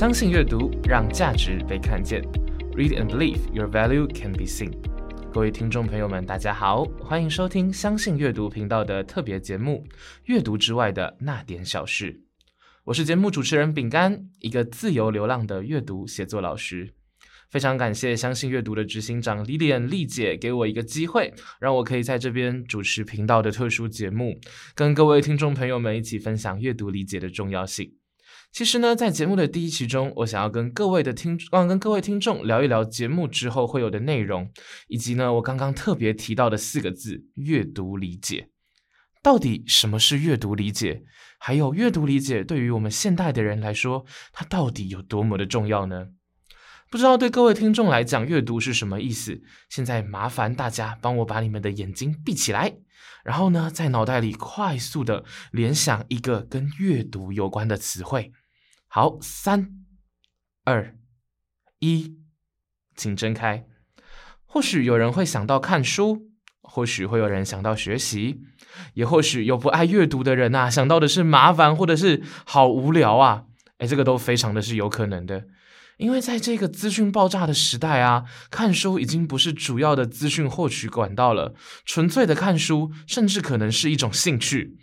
相信阅读，让价值被看见。Read and believe your value can be seen。各位听众朋友们，大家好，欢迎收听相信阅读频道的特别节目《阅读之外的那点小事》。我是节目主持人饼干，一个自由流浪的阅读写作老师。非常感谢相信阅读的执行长 Lilian 丽姐给我一个机会，让我可以在这边主持频道的特殊节目，跟各位听众朋友们一起分享阅读理解的重要性。其实呢，在节目的第一期中，我想要跟各位的听，刚跟各位听众聊一聊节目之后会有的内容，以及呢，我刚刚特别提到的四个字——阅读理解。到底什么是阅读理解？还有阅读理解对于我们现代的人来说，它到底有多么的重要呢？不知道对各位听众来讲，阅读是什么意思？现在麻烦大家帮我把你们的眼睛闭起来，然后呢，在脑袋里快速的联想一个跟阅读有关的词汇。好，三、二、一，请睁开。或许有人会想到看书，或许会有人想到学习，也或许有不爱阅读的人呐，想到的是麻烦或者是好无聊啊。哎，这个都非常的是有可能的。因为在这个资讯爆炸的时代啊，看书已经不是主要的资讯获取管道了。纯粹的看书，甚至可能是一种兴趣，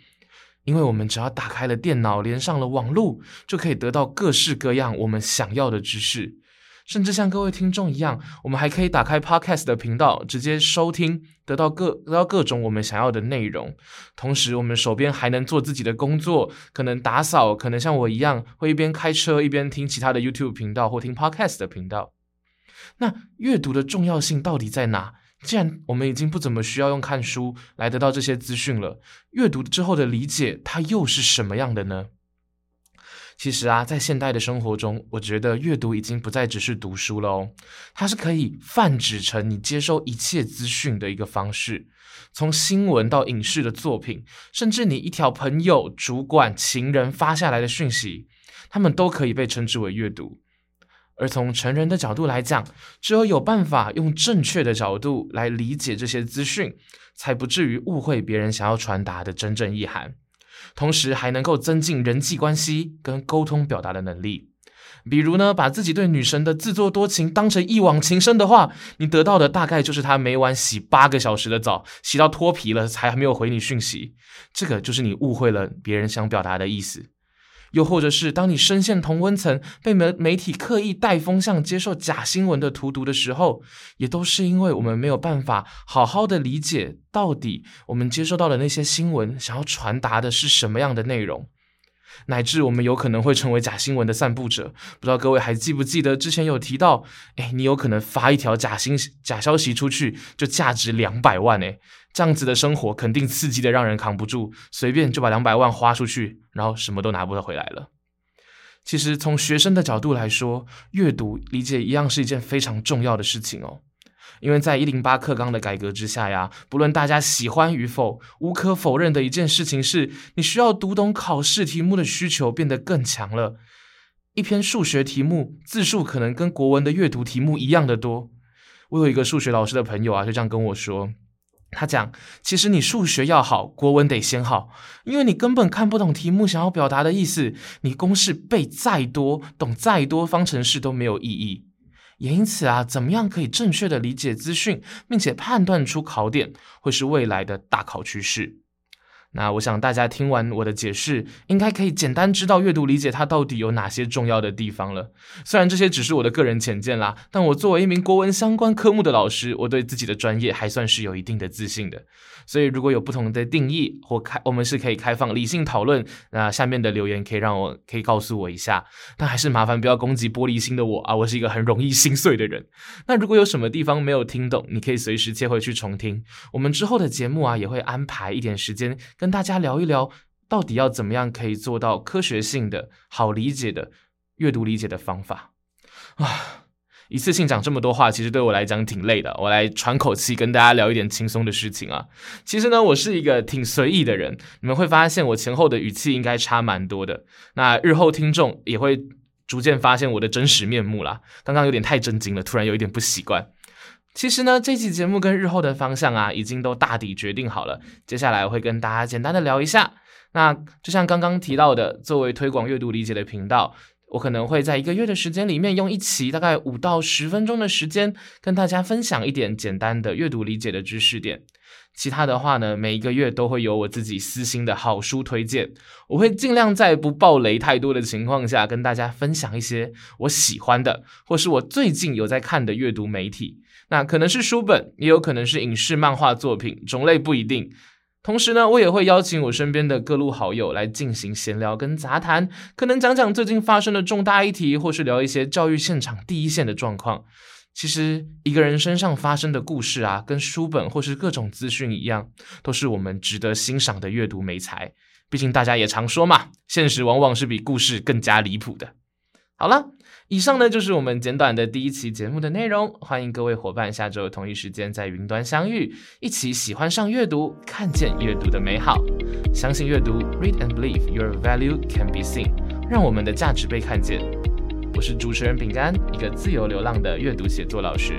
因为我们只要打开了电脑，连上了网络，就可以得到各式各样我们想要的知识。甚至像各位听众一样，我们还可以打开 Podcast 的频道，直接收听，得到各得到各种我们想要的内容。同时，我们手边还能做自己的工作，可能打扫，可能像我一样会一边开车一边听其他的 YouTube 频道或听 Podcast 的频道。那阅读的重要性到底在哪？既然我们已经不怎么需要用看书来得到这些资讯了，阅读之后的理解它又是什么样的呢？其实啊，在现代的生活中，我觉得阅读已经不再只是读书了哦，它是可以泛指成你接收一切资讯的一个方式。从新闻到影视的作品，甚至你一条朋友、主管、情人发下来的讯息，他们都可以被称之为阅读。而从成人的角度来讲，只有有办法用正确的角度来理解这些资讯，才不至于误会别人想要传达的真正意涵。同时还能够增进人际关系跟沟通表达的能力。比如呢，把自己对女神的自作多情当成一往情深的话，你得到的大概就是她每晚洗八个小时的澡，洗到脱皮了才没有回你讯息。这个就是你误会了别人想表达的意思。又或者是当你深陷同温层，被媒媒体刻意带风向接受假新闻的荼毒的时候，也都是因为我们没有办法好好的理解到底我们接收到的那些新闻想要传达的是什么样的内容。乃至我们有可能会成为假新闻的散布者，不知道各位还记不记得之前有提到，哎，你有可能发一条假新假消息出去，就价值两百万，哎，这样子的生活肯定刺激的让人扛不住，随便就把两百万花出去，然后什么都拿不回来了。其实从学生的角度来说，阅读理解一样是一件非常重要的事情哦。因为在一零八课纲的改革之下呀，不论大家喜欢与否，无可否认的一件事情是，你需要读懂考试题目的需求变得更强了。一篇数学题目字数可能跟国文的阅读题目一样的多。我有一个数学老师的朋友啊，就这样跟我说，他讲，其实你数学要好，国文得先好，因为你根本看不懂题目想要表达的意思，你公式背再多，懂再多方程式都没有意义。也因此啊，怎么样可以正确的理解资讯，并且判断出考点，会是未来的大考趋势。那我想大家听完我的解释，应该可以简单知道阅读理解它到底有哪些重要的地方了。虽然这些只是我的个人浅见啦，但我作为一名国文相关科目的老师，我对自己的专业还算是有一定的自信的。所以如果有不同的定义或开，我们是可以开放理性讨论。那下面的留言可以让我可以告诉我一下，但还是麻烦不要攻击玻璃心的我啊，我是一个很容易心碎的人。那如果有什么地方没有听懂，你可以随时切回去重听。我们之后的节目啊，也会安排一点时间。跟大家聊一聊，到底要怎么样可以做到科学性的、好理解的阅读理解的方法啊！一次性讲这么多话，其实对我来讲挺累的。我来喘口气，跟大家聊一点轻松的事情啊。其实呢，我是一个挺随意的人，你们会发现我前后的语气应该差蛮多的。那日后听众也会逐渐发现我的真实面目啦。刚刚有点太震惊了，突然有一点不习惯。其实呢，这期节目跟日后的方向啊，已经都大抵决定好了。接下来会跟大家简单的聊一下。那就像刚刚提到的，作为推广阅读理解的频道，我可能会在一个月的时间里面，用一期大概五到十分钟的时间，跟大家分享一点简单的阅读理解的知识点。其他的话呢，每一个月都会有我自己私心的好书推荐，我会尽量在不爆雷太多的情况下，跟大家分享一些我喜欢的，或是我最近有在看的阅读媒体。那可能是书本，也有可能是影视漫画作品，种类不一定。同时呢，我也会邀请我身边的各路好友来进行闲聊跟杂谈，可能讲讲最近发生的重大议题，或是聊一些教育现场第一线的状况。其实一个人身上发生的故事啊，跟书本或是各种资讯一样，都是我们值得欣赏的阅读美材。毕竟大家也常说嘛，现实往往是比故事更加离谱的。好了。以上呢就是我们简短的第一期节目的内容，欢迎各位伙伴下周同一时间在云端相遇，一起喜欢上阅读，看见阅读的美好，相信阅读，Read and believe your value can be seen，让我们的价值被看见。我是主持人饼干，一个自由流浪的阅读写作老师。